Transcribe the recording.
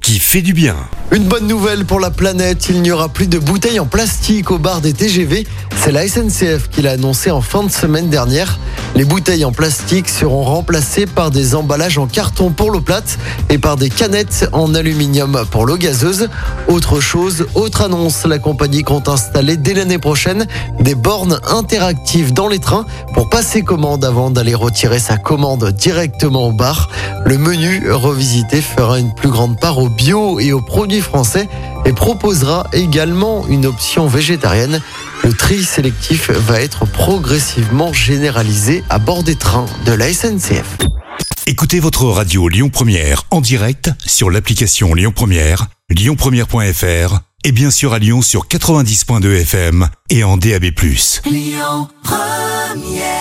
qui fait du bien. Une bonne nouvelle pour la planète, il n'y aura plus de bouteilles en plastique au bar des TGV. C'est la SNCF qui l'a annoncé en fin de semaine dernière. Les bouteilles en plastique seront remplacées par des emballages en carton pour l'eau plate et par des canettes en aluminium pour l'eau gazeuse. Autre chose, autre annonce, la compagnie compte installer dès l'année prochaine des bornes interactives dans les trains pour passer commande avant d'aller retirer sa commande directement au bar. Le menu revisité fera une plus grande part au bio et aux produits français et proposera également une option végétarienne. Le tri sélectif va être progressivement généralisé à bord des trains de la SNCF. Écoutez votre radio Lyon Première en direct sur l'application Lyon Première, lyonpremière.fr et bien sûr à Lyon sur 90.2 FM et en DAB+. Lyon Première